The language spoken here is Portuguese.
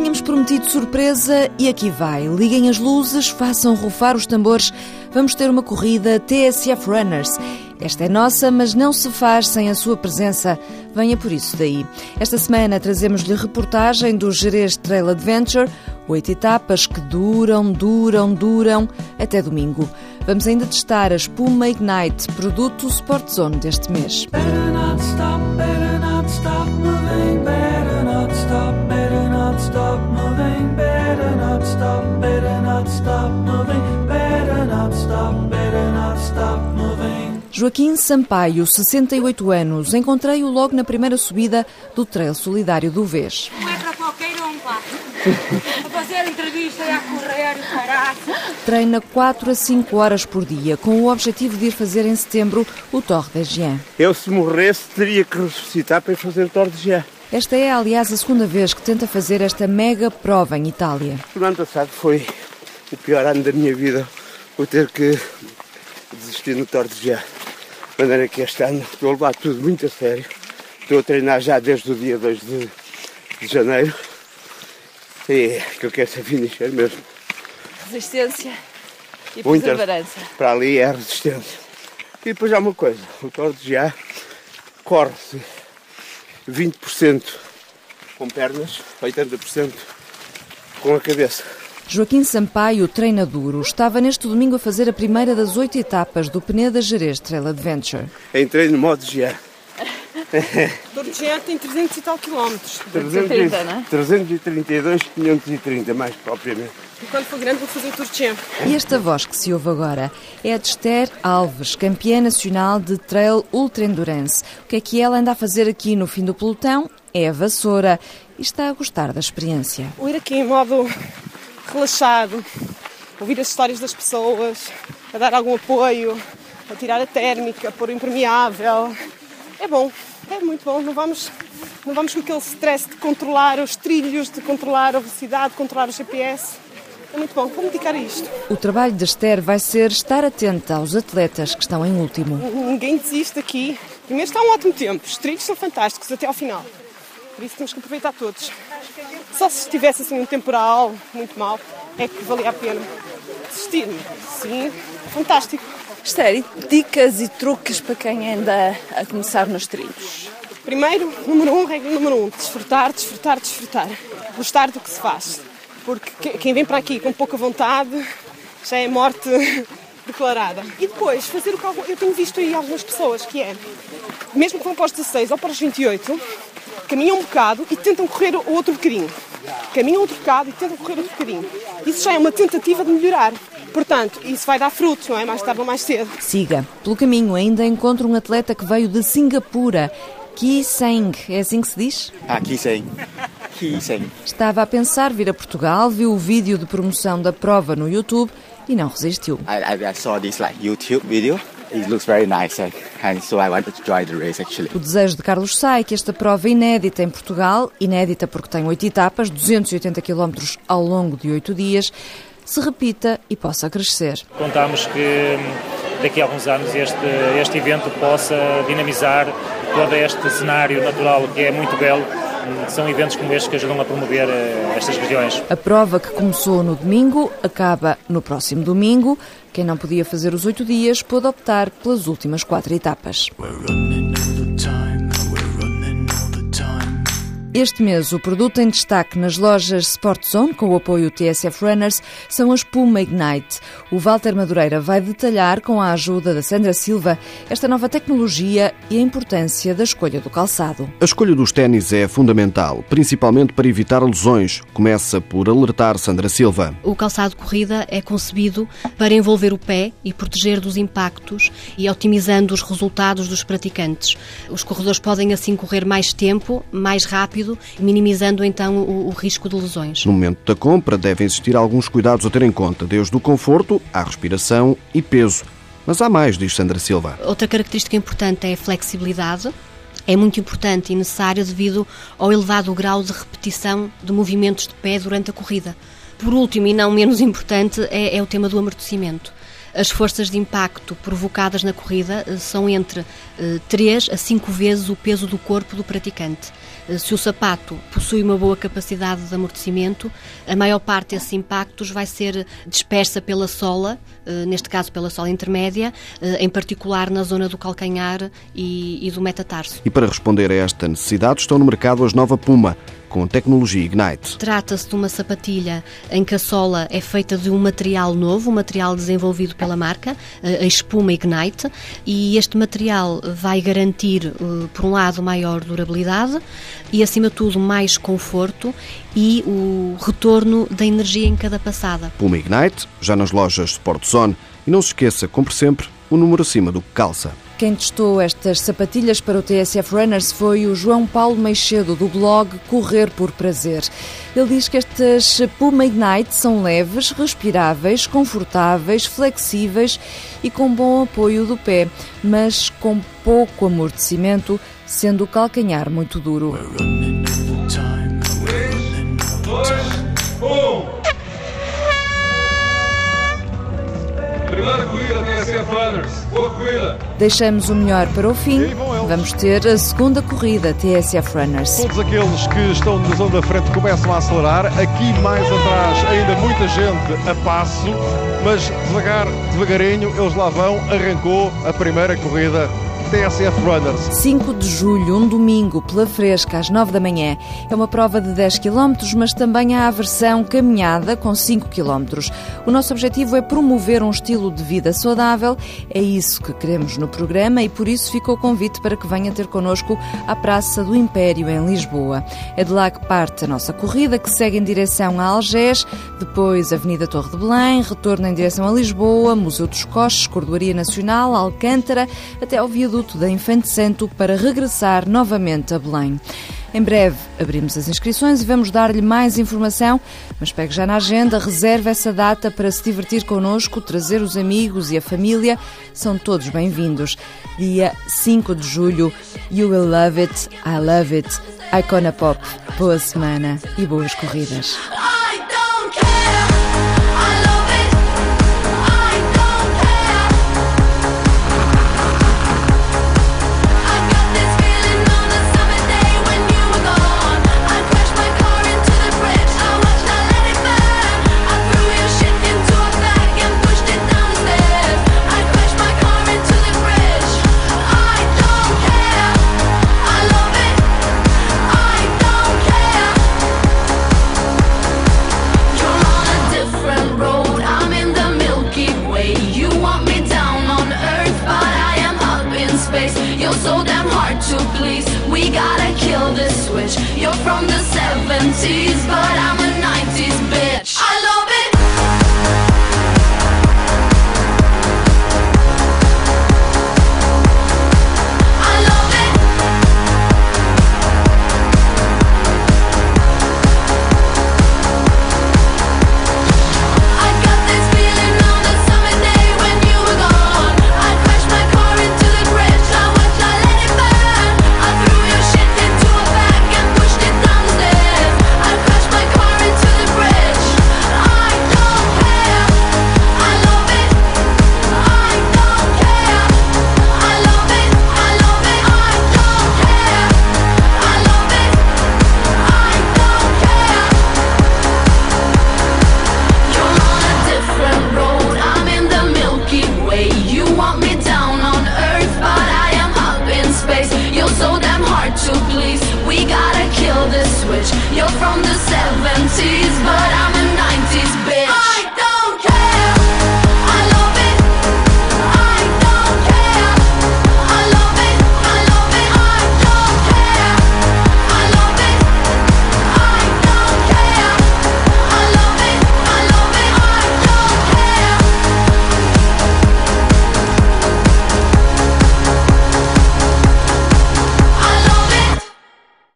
Tínhamos prometido surpresa e aqui vai. Liguem as luzes, façam rufar os tambores. Vamos ter uma corrida TSF Runners. Esta é nossa, mas não se faz sem a sua presença. Venha por isso daí. Esta semana trazemos-lhe reportagem do Jerez Trail Adventure, oito etapas que duram, duram, duram até domingo. Vamos ainda testar a Espuma Ignite, produto Sport Zone deste mês. Better not stop, better not stop stop moving, better not stop, better not stop moving, better not stop, better not stop moving. Joaquim Sampaio, 68 anos, encontrei-o logo na primeira subida do Trail Solidário do Vês. Não é para qualquer um, pá. A fazer entrevista e a correr e parar. Treina 4 a 5 horas por dia, com o objetivo de ir fazer em setembro o Torre de Jean. Eu, se morresse, teria que ressuscitar para ir fazer o Torre de Jean. Esta é, aliás, a segunda vez que tenta fazer esta mega prova em Itália. O ano passado foi o pior ano da minha vida, o ter que desistir no Torre de Jean. De maneira que este ano estou a levar tudo muito a sério. Estou a treinar já desde o dia 2 de, de janeiro. E que eu quero ser finisher mesmo. Resistência e Muita- perseverança. Para ali é a resistência. E depois há uma coisa, o Torre de corre-se 20% com pernas, 80% com a cabeça. Joaquim Sampaio treina duro. Estava neste domingo a fazer a primeira das oito etapas do Peneda Jerez Trail Adventure. Entrei no modo Jean. Dorjean tem 300 e tal quilómetros. 330, não é? 332, 530 mais propriamente. E quando for grande vou fazer o Dorjean. E esta voz que se ouve agora é a de Esther Alves, campeã nacional de Trail Ultra Endurance. O que é que ela anda a fazer aqui no fim do pelotão? É a vassoura e está a gostar da experiência. Vou ir aqui em modo relaxado, ouvir as histórias das pessoas, a dar algum apoio, a tirar a térmica, a pôr o impermeável. É bom, é muito bom. Não vamos, não vamos com aquele stress de controlar os trilhos, de controlar a velocidade, de controlar o GPS. É muito bom. Vou me dedicar a isto. O trabalho da Esther vai ser estar atenta aos atletas que estão em último. Ninguém desiste aqui. Primeiro está um ótimo tempo, os trilhos são fantásticos até ao final. Por isso temos que aproveitar todos. Só se estivesse assim um temporal muito mau, é que valia a pena desistir. Sim, fantástico. Esther, dicas e truques para quem anda a começar nos trilhos? Primeiro, número um, regra número um, desfrutar, desfrutar, desfrutar. Gostar do que se faz. Porque que- quem vem para aqui com pouca vontade já é morte declarada. E depois, fazer o que eu tenho visto aí algumas pessoas, que é, mesmo que vão para os 16 ou para os 28, caminham um bocado e tentam correr o outro bocadinho. Caminham outro bocado e tentam correr outro bocadinho. Isso já é uma tentativa de melhorar. Portanto, isso vai dar frutos, não é? Mais tarde ou mais cedo. Siga. Pelo caminho ainda encontra um atleta que veio de Singapura. Ki Seng, é assim que se diz? Ah, Kiseng. Kiseng. Estava a pensar vir a Portugal, viu o vídeo de promoção da prova no YouTube e não resistiu. I, I, I saw this like YouTube video. It looks very nice, and, so I wanted to join the race actually. O desejo de Carlos Sai que esta prova inédita em Portugal, inédita porque tem oito etapas, 280 km ao longo de oito dias, se repita e possa crescer. Contamos que hum, daqui a alguns anos este, este evento possa dinamizar todo este cenário natural que é muito belo. Hum, São eventos como estes que ajudam a promover eh, estas regiões. A prova que começou no domingo acaba no próximo domingo. Quem não podia fazer os oito dias pôde optar pelas últimas quatro etapas. Este mês, o produto em destaque nas lojas Sport Zone, com o apoio TSF Runners, são as Puma Ignite. O Walter Madureira vai detalhar, com a ajuda da Sandra Silva, esta nova tecnologia e a importância da escolha do calçado. A escolha dos ténis é fundamental, principalmente para evitar lesões. Começa por alertar Sandra Silva. O calçado de corrida é concebido para envolver o pé e proteger dos impactos e otimizando os resultados dos praticantes. Os corredores podem assim correr mais tempo, mais rápido, minimizando então o, o risco de lesões. No momento da compra, devem existir alguns cuidados a ter em conta, desde o conforto à respiração e peso. Mas há mais, diz Sandra Silva. Outra característica importante é a flexibilidade. É muito importante e necessário devido ao elevado grau de repetição de movimentos de pé durante a corrida. Por último, e não menos importante, é, é o tema do amortecimento. As forças de impacto provocadas na corrida eh, são entre 3 a 5 vezes o peso do corpo do praticante. Eh, se o sapato possui uma boa capacidade de amortecimento, a maior parte desses impactos vai ser dispersa pela sola, eh, neste caso pela sola intermédia, em particular na zona do calcanhar e, e do metatarso. E para responder a esta necessidade estão no mercado as Nova Puma, com tecnologia Ignite. Trata-se de uma sapatilha em que a sola é feita de um material novo, um material desenvolvido pela marca, a espuma Ignite, e este material vai garantir, eh, por um lado, maior durabilidade e, acima de tudo, mais conforto e o retorno da energia em cada passada. Puma Ignite, já nas lojas Sport Zone. E não se esqueça, compre sempre o um número acima do que calça. Quem testou estas sapatilhas para o TSF Runners foi o João Paulo Meixedo, do blog Correr por Prazer. Ele diz que estas Puma Ignite são leves, respiráveis, confortáveis, flexíveis e com bom apoio do pé, mas com pouco amortecimento, sendo o calcanhar muito duro. Primeira Deixamos o melhor para o fim. Vamos ter a segunda corrida TSF Runners. Todos aqueles que estão na zona da frente começam a acelerar. Aqui mais atrás ainda muita gente a passo, mas devagar, devagarinho eles lá vão. Arrancou a primeira corrida TSF Runners. 5 de julho, um domingo, pela fresca, às 9 da manhã. É uma prova de 10 km, mas também há a versão caminhada com 5 km. O nosso objetivo é promover um estilo de vida saudável. É isso que queremos no programa e por isso ficou o convite para que venha ter connosco à Praça do Império, em Lisboa. É de lá que parte a nossa corrida, que segue em direção a Algés, depois Avenida Torre de Belém, retorno em direção a Lisboa, Museu dos Coches, Cordoaria Nacional, Alcântara, até ao viaduto da Infante Santo para regressar novamente a Belém. Em breve abrimos as inscrições e vamos dar-lhe mais informação, mas pegue já na agenda, reserve essa data para se divertir connosco, trazer os amigos e a família. São todos bem-vindos. Dia 5 de julho, You Will Love It, I Love It, Icona Pop. Boa semana e boas corridas. tendencies, but You're from the 70s, but I